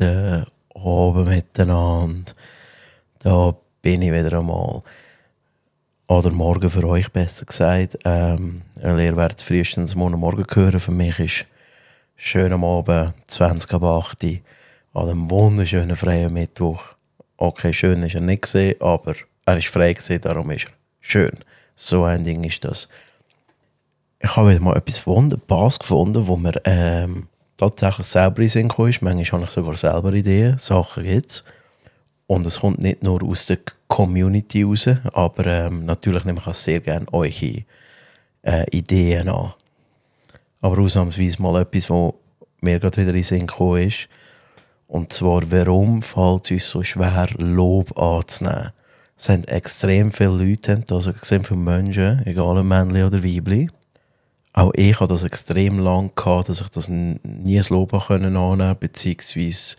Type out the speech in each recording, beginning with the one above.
guten Abend miteinander. Da bin ich wieder einmal. Oder morgen für euch besser gesagt. Ähm, ihr werdet frühestens morgen Morgen hören. Für mich ist schön am Abend, 20 ab 8 Uhr, an einem wunderschönen freien Mittwoch. Okay, schön ist er nicht gesehen, aber er ist frei gesehen, darum ist er schön. So ein Ding ist das. Ich habe wieder mal etwas Wunderbares gefunden, wo mir ähm, tatsächlich selber in Sinn gekommen ist. Manchmal habe ich sogar selber Ideen, Sachen gibt. Und es kommt nicht nur aus der Community raus, aber ähm, natürlich nehme ich auch sehr gerne eure äh, Ideen an. Aber ausnahmsweise mal etwas, was mir gerade wieder in Sinn gekommen ist. Und zwar, warum fällt es uns so schwer, Lob anzunehmen? Es haben extrem viele Leute, also extrem viele Menschen, egal ob Männchen oder Weibchen. Auch ich hatte das extrem lang gehabt, dass ich das nie ein Lob annehmen konnte, beziehungsweise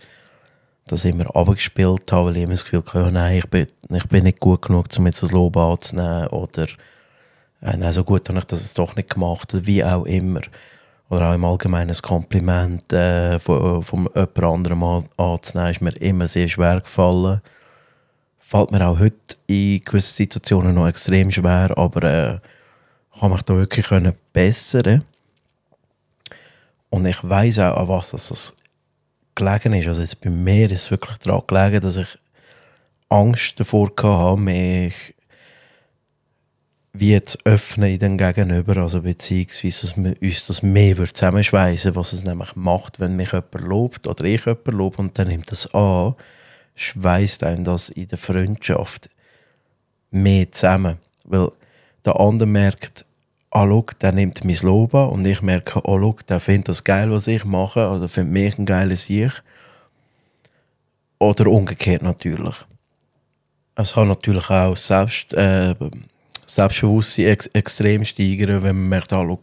das immer abgespielt habe, weil ich immer das Gefühl hatte, nein, ich bin, ich bin nicht gut genug, um jetzt das Lob anzunehmen oder äh, nein, so gut habe ich das doch nicht gemacht, wie auch immer. Oder auch im Allgemeinen ein Kompliment äh, von, von jemand anderem anzunehmen, ist mir immer sehr schwer gefallen. Fällt mir auch heute in gewissen Situationen noch extrem schwer, aber äh, kann mich da wirklich können bessern Und ich weiß auch, an was das gelegen ist. Also jetzt bei mir ist es wirklich daran gelegen, dass ich Angst davor hatte, mich wie zu öffnen in den Gegenüber, also beziehungsweise, dass wir uns das mehr zusammenschweißen was es nämlich macht, wenn mich jemand lobt oder ich jemand lobe und dann nimmt das an, schweißt einen das in der Freundschaft mehr zusammen. Weil der andere merkt, ah, schau, der nimmt mein Lob an und ich merke, ah, schau, der findet das geil, was ich mache, oder findet mich ein geiles Ich. Oder umgekehrt natürlich. Es kann natürlich auch selbst, äh, Selbstbewusstsein ex extrem steigern, wenn man merkt, ah, schau,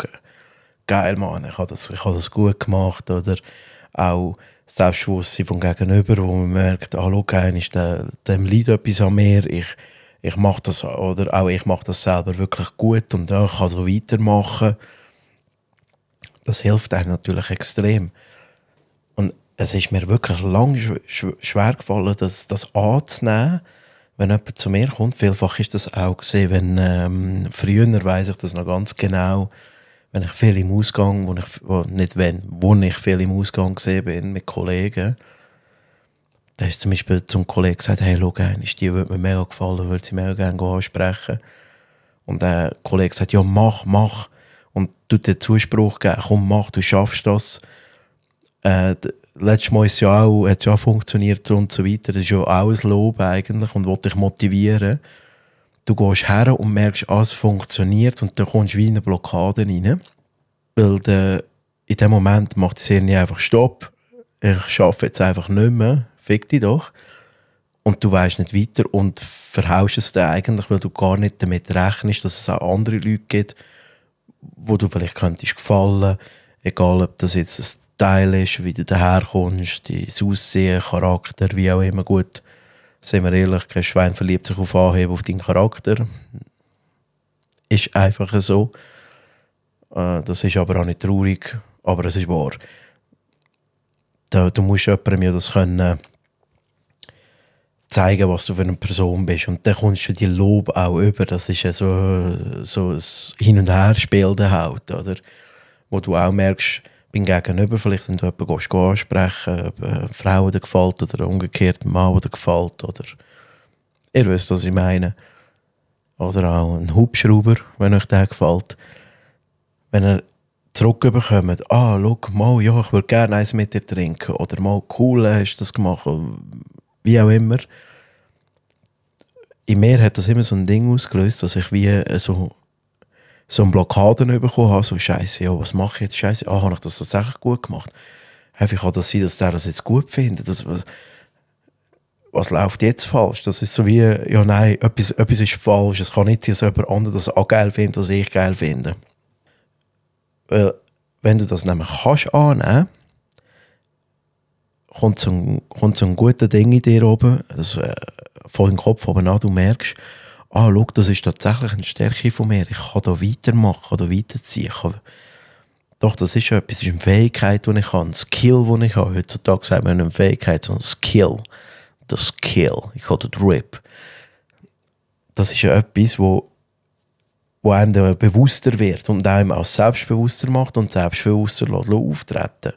geil, Mann, ich habe das, habe das gut gemacht. Oder auch Selbstbewusstsein vom Gegenüber, wo man merkt, ah, schau, ist der, dem liegt etwas an mir, ich ich mache das, oder auch ich mache das selber wirklich gut und ja, ich kann so weitermachen. Das hilft einem natürlich extrem. Und es ist mir wirklich lange schwer gefallen, das, das anzunehmen, wenn jemand zu mir kommt. Vielfach ist das auch gesehen, wenn ähm, früher weiß ich das noch ganz genau, wenn ich viel im Ausgang, wo ich, wo, nicht wenn, wo ich viel im Ausgang gesehen bin mit Kollegen, da ist zum Beispiel zum Kollegen gesagt, hey, schau, die würde mir mega gefallen, würde sie mega gerne ansprechen. Und der Kollege sagt, ja, mach, mach. Und tut den Zuspruch geben, komm, mach, du schaffst das. Äh, letztes Mal ist ja auch, hat es ja auch funktioniert und so weiter. Das ist ja auch ein Lob eigentlich und wollte dich motivieren. Du gehst her und merkst, ah, es funktioniert und dann kommst du wie in eine Blockade rein. Weil der, in dem Moment macht es nicht einfach Stopp. Ich schaffe jetzt einfach nicht mehr fick dich doch. Und du weißt nicht weiter und verhaust es dann eigentlich, weil du gar nicht damit rechnest, dass es auch andere Leute gibt, wo du vielleicht könntest gefallen, egal ob das jetzt ein Teil ist, wie du daherkommst, dein Aussehen, Charakter, wie auch immer gut. Sind wir ehrlich, kein Schwein verliebt sich auf Anheben auf deinen Charakter. Ist einfach so. Äh, das ist aber auch nicht traurig, aber es ist wahr. Du musst jemandem ja das können zeigen, was du für eine Person bist. Und dann kommst du die Lob auch über. Das ist ja so, so ein Hin- und Her-Spiel halt, oder? Wo du auch merkst, beim Gegenüber, vielleicht wenn du jemanden ansprechen, ob eine Frau dir gefällt oder umgekehrt ein Mann dir gefällt, oder ihr wisst, was ich meine. Oder auch ein Hubschrauber, wenn euch der gefällt. Wenn er zurückbekommt, ah, schau mal, ja, ich würde gerne eins mit dir trinken, oder mal, cool, hast du das gemacht, wie auch immer. In mir hat das immer so ein Ding ausgelöst, dass ich wie äh, so, so eine Blockade bekommen habe, so Scheiße, ja, was mache ich jetzt? Scheiße, ah, habe ich das tatsächlich gut gemacht? Wie kann das sein, dass der das jetzt gut findet? Das, was, was läuft jetzt falsch? Das ist so wie, ja nein, etwas, etwas ist falsch. Es kann nicht sein, dass jemand anderes das auch geil findet, was ich geil finde. Weil, wenn du das nämlich kannst annehmen, kommt so ein, kommt so ein guter Ding in dir oben, also, äh, voll im Kopf oben an, du merkst, ah, schau, das ist tatsächlich eine Stärke von mir, ich kann da weitermachen, kann da weiterziehen, kann doch, das ist etwas, das ist eine Fähigkeit, die ich habe, ein Skill, den ich habe. Heutzutage sagt man nicht eine Fähigkeit, sondern ein Skill. Der Skill, ich habe den Drip. Das ist ja etwas, wo, wo einem dann bewusster wird und einem auch selbstbewusster macht und selbstbewusster auftreten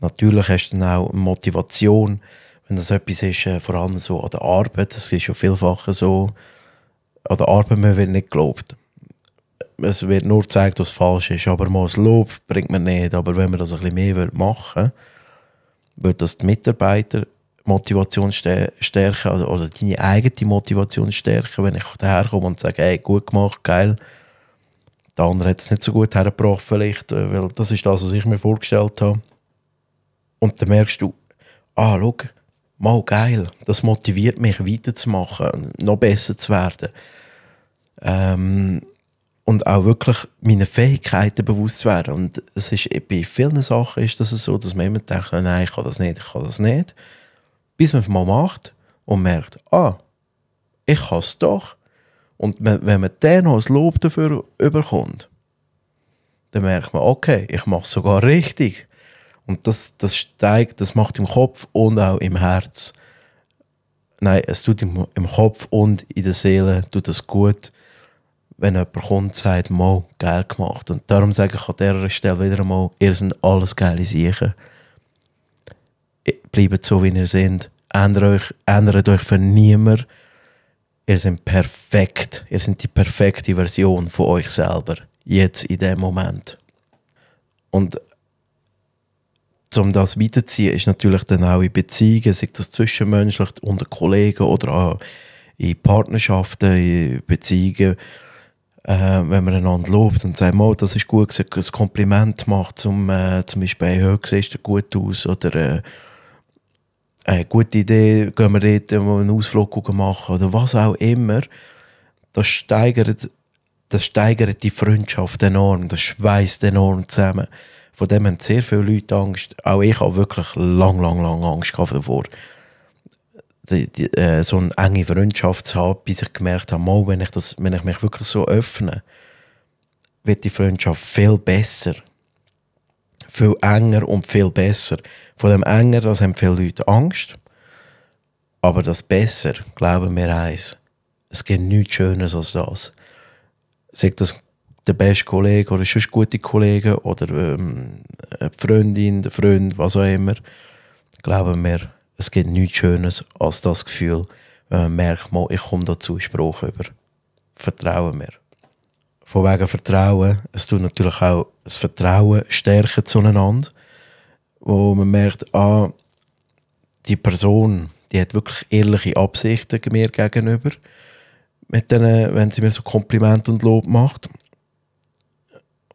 Natürlich hast du dann auch Motivation, wenn das etwas ist, äh, vor allem so an der Arbeit, das ist ja vielfach so, an der Arbeit man wird nicht gelobt es wird nur gezeigt, was falsch ist. Aber mal das Lob bringt man nicht. Aber wenn man das ein bisschen mehr machen will, wird das die Mitarbeiter Motivation stärken oder, oder deine eigene Motivation stärken, wenn ich daherkomme und sage, hey, gut gemacht, geil. Der andere hat es nicht so gut hergebracht vielleicht, äh, weil das ist das, was ich mir vorgestellt habe. Und dann merkst du, ah, schau, mal geil, das motiviert mich weiterzumachen, noch besser zu werden. Ähm, und auch wirklich meine Fähigkeiten bewusst zu werden. Und es ist, bei vielen Sachen ist das so, dass man immer denkt, nein, ich kann das nicht, ich kann das nicht. Bis man es mal macht und merkt, ah, ich kann es doch. Und wenn man dann noch ein Lob dafür überkommt, dann merkt man, okay, ich mache es sogar richtig. Und das, das steigt, das macht im Kopf und auch im Herz. Nein, es tut im, im Kopf und in der Seele tut das gut wenn jemand kommt und sagt, mal, geil gemacht. Und darum sage ich an dieser Stelle wieder einmal, ihr seid alles geile Sachen. Bleibt so, wie ihr seid. Ändert euch, ändert euch für niemand. Ihr seid perfekt. Ihr seid die perfekte Version von euch selber. Jetzt, in dem Moment. Und um das weiterzuziehen, ist natürlich dann auch in Beziehungen, sei das zwischenmenschlich unter Kollegen oder auch in Partnerschaften, in Beziehungen, äh, wenn man einander lobt und sagt, oh, das ist gut, ein Kompliment macht, zum, äh, zum Beispiel, hey, siehst du gut aus oder äh, eine gute Idee, gehen wir dort einen Ausflug machen oder was auch immer, das steigert, das steigert die Freundschaft enorm, das schweißt enorm zusammen. Von dem haben sehr viele Leute Angst. Auch ich habe wirklich lang, lang, lang Angst davor die, die, äh, so eine enge Freundschaft zu haben, bis ich gemerkt habe, mal, wenn, ich das, wenn ich mich wirklich so öffne, wird die Freundschaft viel besser. Viel enger und viel besser. Von dem enger, das haben viele Leute Angst. Aber das besser, glauben wir eins, es gibt nichts Schönes als das. Sagt das der beste Kollege oder sonst gute Kollege oder ähm, eine Freundin, der Freund, was auch immer, glauben wir, es gibt nichts Schönes als das Gefühl, wenn man merkt, mal, ich komme dazu Spruch über. Vertrauen mir. Von wegen Vertrauen, es tut natürlich auch das Vertrauen stärken zueinander, wo man merkt, ah, die Person, die hat wirklich ehrliche Absichten mir gegenüber, mit denen, wenn sie mir so Kompliment und Lob macht.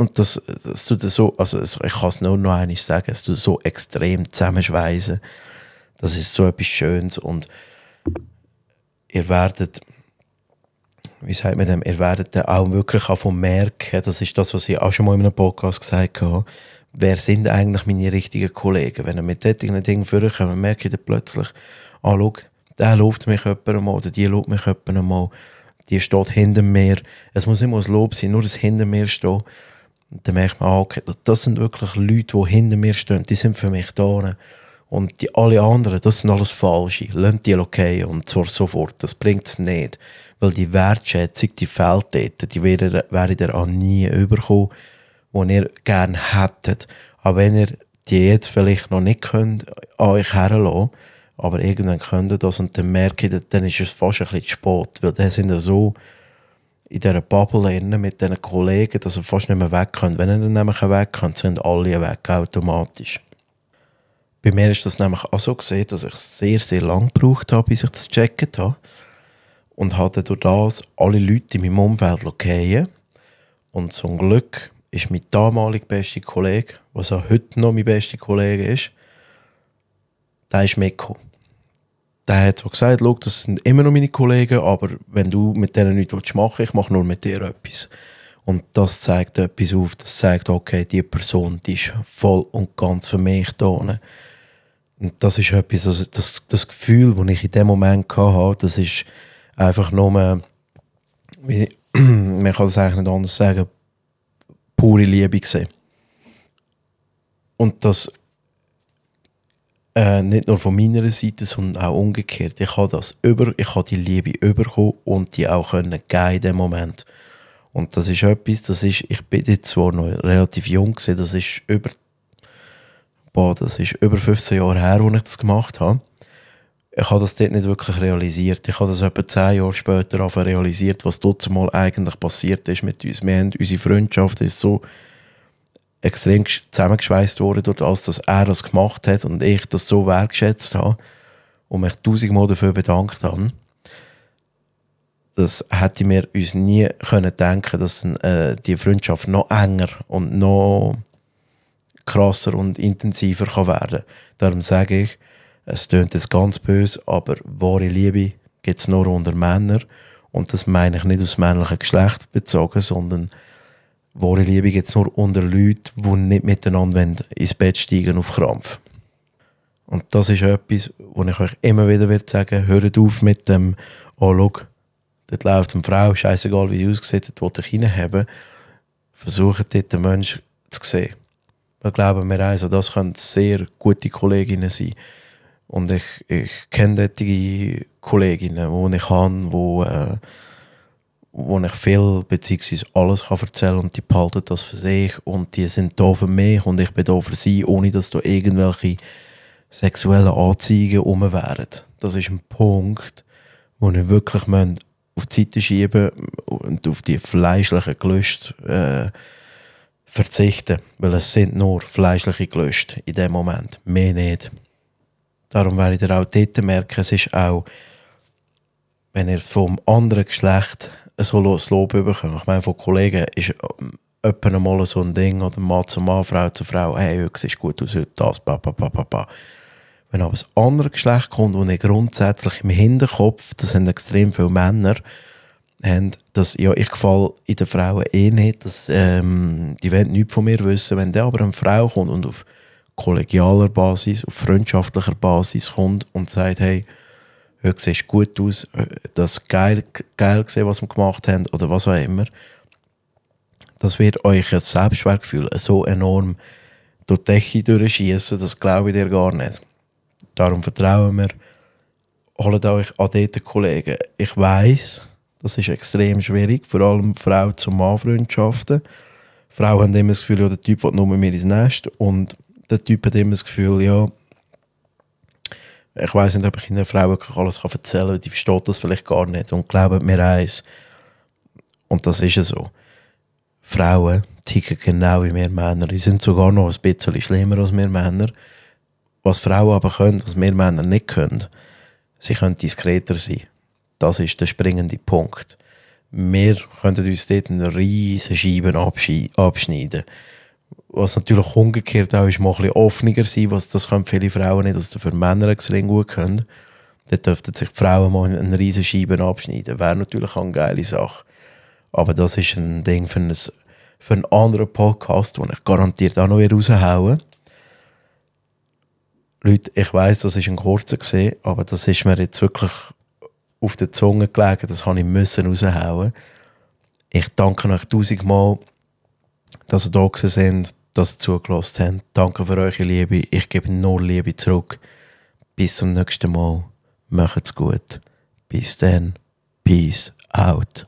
Und das, das tut so, also ich kann es nur noch einmal sagen, es tut so extrem zusammenschweißen das ist so etwas Schönes und ihr werdet, wie sagt man dem, ihr werdet dann auch wirklich auch merken, das ist das, was ich auch schon mal in einem Podcast gesagt habe, wer sind eigentlich meine richtigen Kollegen? Wenn ihr mit solchen Dingen vorkommt, merke ich dann plötzlich, ah, schau, der lobt mich jemand einmal oder die lobt mich jemand einmal, die steht hinter mir. Es muss immer ein Lob sein, nur das hinter mir steht. Und dann merkt man, ah, okay, das sind wirklich Leute, die hinter mir stehen, die sind für mich da. Und die, alle anderen, das sind alles Falsche. Lasst die okay und zwar sofort. Das bringt es nicht. Weil die Wertschätzung, die fehlt dort. Die werdet ihr auch nie überkommen, die ihr gerne hättet. Aber wenn ihr die jetzt vielleicht noch nicht könnt, an euch herlassen, aber irgendwann könnt ihr das und dann merkt ihr, dann ist es fast ein bisschen zu spät. Weil dann sind ihr so in dieser Bubble mit diesen Kollegen, dass ihr fast nicht mehr weg könnt. Wenn ihr dann nämlich weg könnt, sind alle weg automatisch. Bei mir ist das nämlich auch so gesehen, dass ich sehr, sehr lange gebraucht habe, bis ich das gecheckt habe. Und hatte durch das alle Leute in meinem Umfeld fallen. Und zum Glück ist mein damaliger bester Kollege, was auch heute noch mein bester Kollege ist, der ist mitgekommen. Der hat so gesagt, Schau, das sind immer noch meine Kollegen, aber wenn du mit denen nichts machen willst, ich mache nur mit dir etwas. Und das zeigt etwas auf, das zeigt, okay, die Person, die ist voll und ganz für mich da. Und das ist etwas, also das, das Gefühl, das ich in dem Moment hatte, das ist einfach nur, wie, man kann das eigentlich nicht anders sagen, pure Liebe gesehen. und das äh, nicht nur von meiner Seite, sondern auch umgekehrt. Ich habe das über, ich habe die Liebe überkommen und die auch können geben in dem Moment. Und das ist etwas, das ist, ich bin jetzt zwar noch relativ jung gewesen, das ist über, boah, das ist über 15 Jahre her, als ich das gemacht habe. Ich habe das dort nicht wirklich realisiert. Ich habe das etwa 10 Jahre später realisiert, was dort mal eigentlich passiert ist mit uns. Wir haben, unsere Freundschaft ist so extrem zusammengeschweißt worden, durch das, dass er das gemacht hat und ich das so wertgeschätzt habe und mich tausendmal dafür bedankt habe. Das hätte mir uns nie können denken, dass äh, die Freundschaft noch enger und noch krasser und intensiver kann werden. Darum sage ich, es klingt jetzt ganz böse, aber wahre Liebe gibt es nur unter Männern und das meine ich nicht aus männlichem Geschlecht bezogen, sondern Wahre Liebe es nur unter Leuten, die nicht miteinander ins Bett steigen auf Krampf. Und das ist etwas, wo ich euch immer wieder will sagen hört auf mit dem, oh, schau, dort läuft eine Frau, scheißegal wie sie aussieht, dort will ich reinhaben. Versucht dort den Menschen zu sehen. Wir glauben mir also, das können sehr gute Kolleginnen sein. Und ich, ich kenne solche Kolleginnen, die ich habe, die wo ich viel bzw. alles kann erzählen und die behalten das für sich und die sind da für mich und ich bin da für sie, ohne dass da irgendwelche sexuellen Anzeigen rum wären. Das ist ein Punkt, wo ich wirklich auf die Seite schieben und auf die fleischlichen Gelüste äh, verzichten, weil es sind nur fleischliche Gelüste in dem Moment, mehr nicht. Darum werde ich auch dort merken, es ist auch, wenn ihr vom anderen Geschlecht so das Lob bekommen. Ich meine, von Kollegen ist öppe mal so ein Ding, oder Mann zu Mann, Frau zu Frau, hey, heute siehst gut aus, heute das, pa, pa, pa, pa, pa. Wenn aber das andere Geschlecht kommt, wo ich grundsätzlich im Hinterkopf, das sind extrem viele Männer, haben, dass ja, ich gefalle in den Frauen eh nicht, dass, ähm, die wollen nichts von mir wissen. Wenn dann aber eine Frau kommt und auf kollegialer Basis, auf freundschaftlicher Basis kommt und sagt, hey, heute siehst gut aus, das geil, geil gesehen, was wir gemacht haben oder was auch immer, das wird euch das Selbstwertgefühl so enorm durch die Decke durchschießen, das glaube ich dir gar nicht. Darum vertrauen wir, holt euch an diese Kollegen. Ich weiß, das ist extrem schwierig, vor allem Frau zu Mann Freundschaften. Frauen haben immer das Gefühl, ja, der Typ will nur mit ins Nest und der Typ hat immer das Gefühl, ja, ich weiß nicht, ob ich einer Frau wirklich alles erzählen kann, die versteht das vielleicht gar nicht und glaubt mir eins. Und das ist ja so. Frauen ticken genau wie wir Männer. Die sind sogar noch ein bisschen schlimmer als wir Männer. Was Frauen aber können, was wir Männer nicht können, sie können diskreter sein. Das ist der springende Punkt. Wir können uns dort eine riesige Scheibe abschneiden was natürlich umgekehrt auch ist, mal ein bisschen offener sein, was das können viele Frauen nicht, dass das für Männer extrem gut können. Dann dürften sich die Frauen mal eine riesen Scheibe abschneiden. Wäre natürlich auch eine geile Sache. Aber das ist ein Ding für, ein, für einen anderen Podcast, den ich garantiert auch noch raushauen Leute, ich weiß, das ist ein kurzer gesehen, aber das ist mir jetzt wirklich auf der Zunge gelegen, das habe ich müssen raushauen. Ich danke euch tausendmal, dass ihr da sind, dass ihr zugelassen habt. Danke für eure Liebe. Ich gebe nur Liebe zurück. Bis zum nächsten Mal. Macht's gut. Bis dann. Peace out.